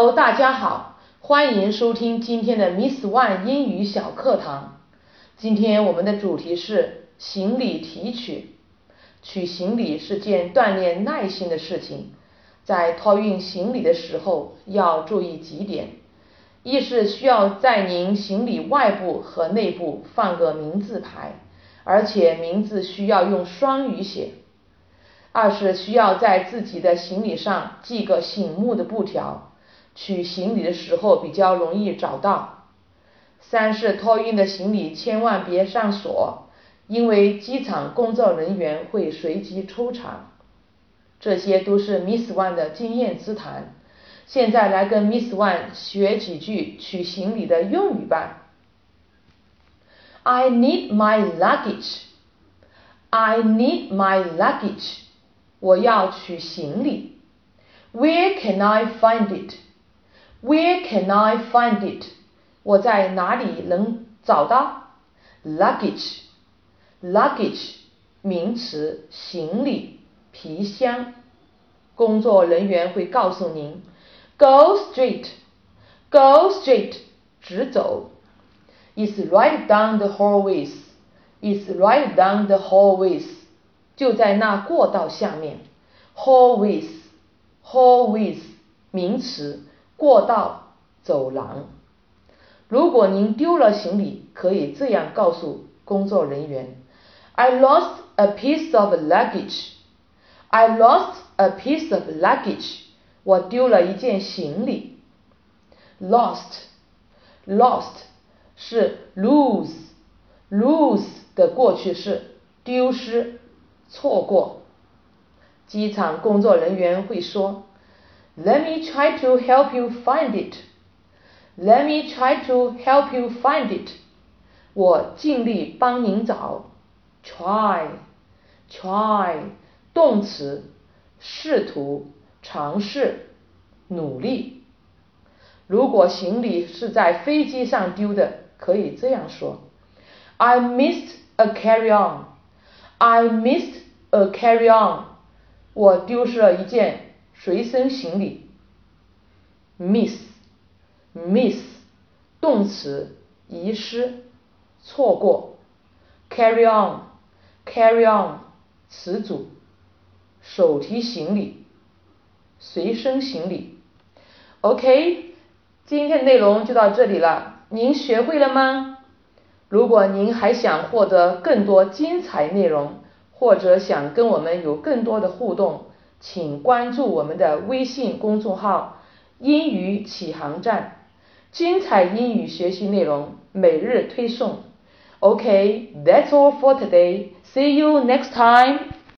Hello，大家好，欢迎收听今天的 Miss One 英语小课堂。今天我们的主题是行李提取。取行李是件锻炼耐心的事情，在托运行李的时候要注意几点：一是需要在您行李外部和内部放个名字牌，而且名字需要用双语写；二是需要在自己的行李上系个醒目的布条。取行李的时候比较容易找到。三是托运的行李千万别上锁，因为机场工作人员会随机抽查。这些都是 Miss One 的经验之谈。现在来跟 Miss One 学几句取行李的用语吧。I need my luggage. I need my luggage. 我要取行李。Where can I find it? Where can I find it？我在哪里能找到？Luggage，luggage，名词，行李，皮箱。工作人员会告诉您，Go straight，Go straight，直走。It's right down the hallways。It's right down the hallways。就在那过道下面。Hallways，hallways，名词。 过道、走廊。如果您丢了行李，可以这样告诉工作人员：“I lost a piece of luggage. I lost a piece of luggage. 我丢了一件行李。”Lost, lost 是 lose, lose 的过去式，丢失、错过。机场工作人员会说。Let me try to help you find it. Let me try to help you find it. 我尽力帮您找。Try, try，动词，试图、尝试、努力。如果行李是在飞机上丢的，可以这样说：I missed a carry-on. I missed a carry-on. 我丢失了一件。 随身行李，miss，miss，动词，遗失，错过，carry on，carry on，词组，手提行李，随身行李。OK，今天的内容就到这里了，您学会了吗？如果您还想获得更多精彩内容，或者想跟我们有更多的互动。请关注我们的微信公众号“英语启航站”，精彩英语学习内容每日推送。OK，that's all for today. See you next time.